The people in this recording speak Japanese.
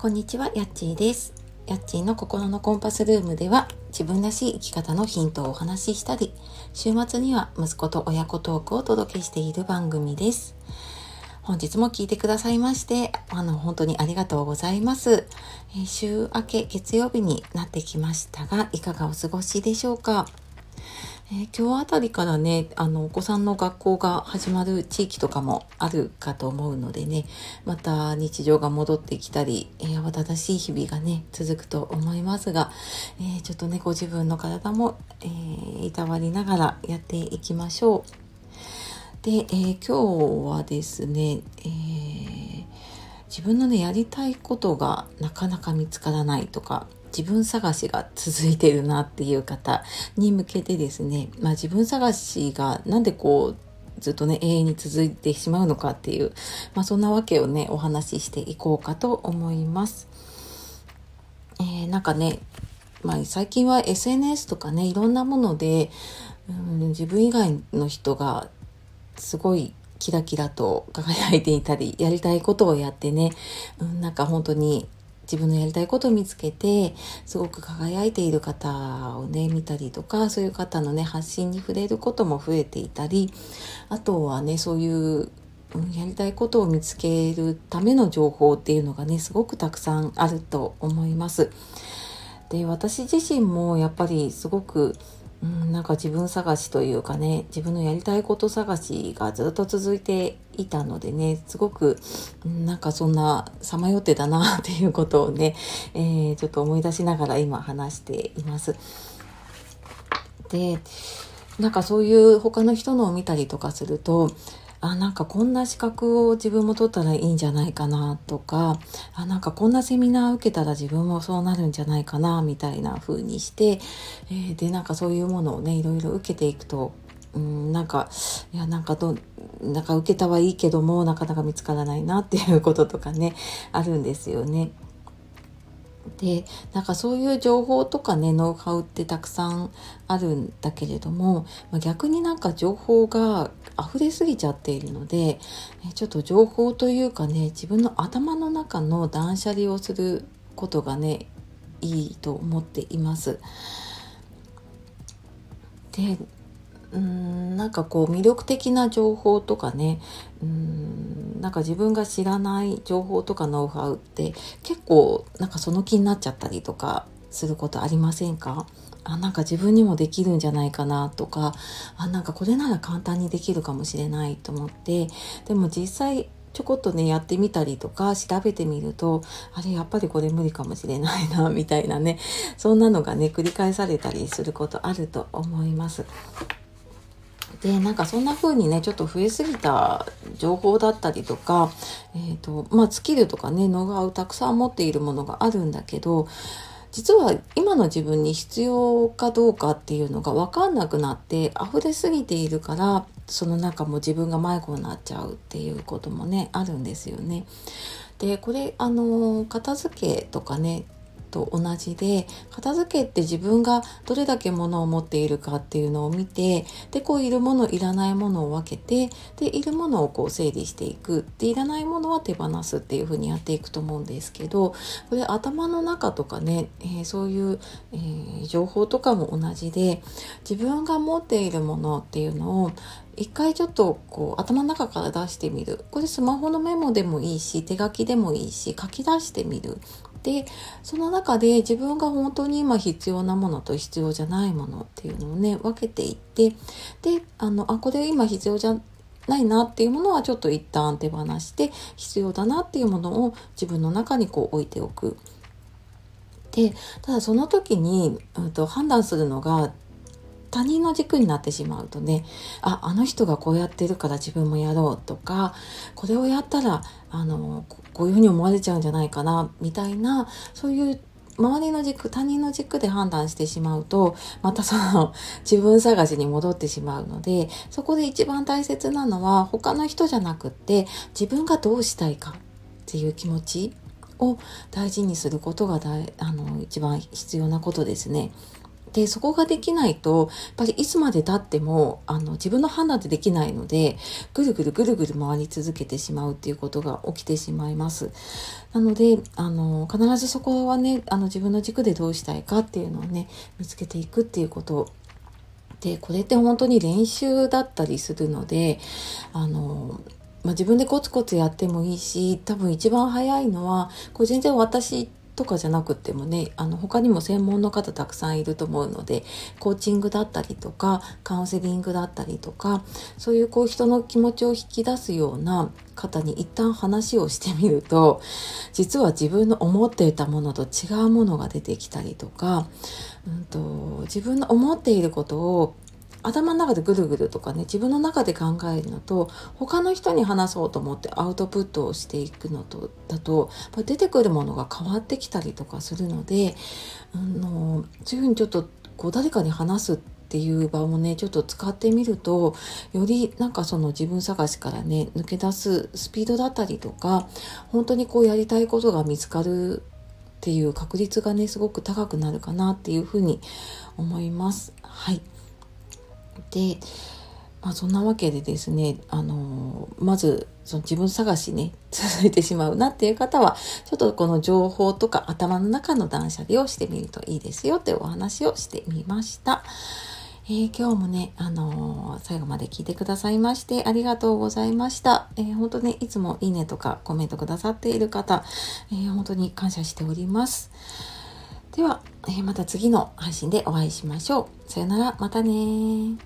こんにちは、やっちーです。やっちーの心のコンパスルームでは自分らしい生き方のヒントをお話ししたり、週末には息子と親子トークをお届けしている番組です。本日も聞いてくださいまして、あの、本当にありがとうございます。え週明け月曜日になってきましたが、いかがお過ごしでしょうか？えー今日あたりからね、あの、お子さんの学校が始まる地域とかもあるかと思うのでね、また日常が戻ってきたり、えー慌ただしい日々がね、続くと思いますが、えーちょっとね、ご自分の体も、えーいたわりながらやっていきましょう。で、えー今日はですね、えー自分のね、やりたいことがなかなか見つからないとか、自分探しが続いてるなっていう方に向けてですね、まあ自分探しがなんでこう、ずっとね、永遠に続いてしまうのかっていう、まあそんなわけをね、お話ししていこうかと思います。えーなんかね、まあ最近は SNS とかね、いろんなもので、うん、自分以外の人がすごいキラキラと輝いていたり、やりたいことをやってね、うん、なんか本当に自分のやりたいことを見つけて、すごく輝いている方をね、見たりとか、そういう方のね、発信に触れることも増えていたり、あとはね、そういう、やりたいことを見つけるための情報っていうのがね、すごくたくさんあると思います。で私自身もやっぱりすごく、うん、なんか自分探しというかね自分のやりたいこと探しがずっと続いていたのでねすごく、うんなんかそんなさまよってたなっていうことをね、えーちょっと思い出しながら今話しています。でなんかそういう他の人のを見たりとかするとあなんかこんな資格を自分も取ったらいいんじゃないかなとかあなんかこんなセミナー受けたら自分もそうなるんじゃないかなみたいな風にして、えーでなんかそういうものをねいろいろ受けていくとうんなんかいやなんかどなんか受けたはいいけどもなかなか見つからないなっていうこととかねあるんですよね。でなんかそういう情報とかねノウハウってたくさんあるんだけれども、まあ、逆になんか情報が溢れすぎちゃっているのでえちょっと情報というかね自分の頭の中の断捨離をすることがねいいと思っています。でうーんなんかこう魅力的な情報とかねうーんなんか自分が知らない情報とかノウハウって結構なんかその気になっちゃったりとかすることありませんか？あなんか自分にもできるんじゃないかなとかあなんかこれなら簡単にできるかもしれないと思ってでも実際ちょこっとねやってみたりとか調べてみるとあれやっぱりこれ無理かもしれないなみたいなねそんなのがね繰り返されたりすることあると思います。でなんかそんな風にねちょっと増えすぎた情報だったりとか、えーとまあ、スキルとかねノウハウたくさん持っているものがあるんだけど実は今の自分に必要かどうかっていうのが分かんなくなって溢れすぎているからその中も自分が迷子になっちゃうっていうこともねあるんですよね。でこれあの片付けとかねと同じで片付けって自分がどれだけ物を持っているかっていうのを見てでこういるものいらないものを分けてでいるものをこう整理していく。でいらないものは手放すっていう風にやっていくと思うんですけどこれ頭の中とかね、えーそういう、えー情報とかも同じで自分が持っているものっていうのを一回ちょっとこう頭の中から出してみる。これスマホのメモでもいいし手書きでもいいし書き出してみる。でその中で自分が本当に今必要なものと必要じゃないものっていうのをね分けていってであのあこれ今必要じゃないなっていうものはちょっと一旦手放して必要だなっていうものを自分の中にこう置いておく。でただその時に、うん、と判断するのが他人の軸になってしまうとねああの人がこうやってるから自分もやろうとかこれをやったらあのこういうふうに思われちゃうんじゃないかなみたいなそういう周りの軸他人の軸で判断してしまうとまたその 自分探しに戻ってしまうのでそこで一番大切なのは他の人じゃなくって自分がどうしたいかっていう気持ちを大事にすることが大あの一番必要なことですね。でそこができないとやっぱりいつまでたってもあの自分の判断でできないのでぐるぐるぐるぐる回り続けてしまうっていうことが起きてしまいます。なのであの必ずそこはねあの自分の軸でどうしたいかっていうのをね見つけていくっていうことでこれって本当に練習だったりするのであのまあ、自分でコツコツやってもいいし多分一番早いのはこれ全然私とかじゃなくてもねあの他にも専門の方たくさんいると思うのでコーチングだったりとかカウンセリングだったりとかそういうこう人の気持ちを引き出すような方に一旦話をしてみると実は自分の思っていたものと違うものが出てきたりとか、うんと自分の思っていることを頭の中でぐるぐるとかね自分の中で考えるのと他の人に話そうと思ってアウトプットをしていくのとだと出てくるものが変わってきたりとかするので、あのそういうふうにちょっとこう誰かに話すっていう場をねちょっと使ってみるとよりなんかその自分探しからね抜け出すスピードだったりとか本当にこうやりたいことが見つかるっていう確率がねすごく高くなるかなっていうふうに思います。はいで、まあ、そんなわけでですね、あのまずその自分探しね 続いてしまうなっていう方はちょっとこの情報とか頭の中の断捨離をしてみるといいですよってお話をしてみました。えー、今日もね、あのー、最後まで聞いてくださいましてありがとうございました。えー、本当ね、いつもいいねとかコメントくださっている方、えー、本当に感謝しております。では、また次の配信でお会いしましょう。さよなら、またね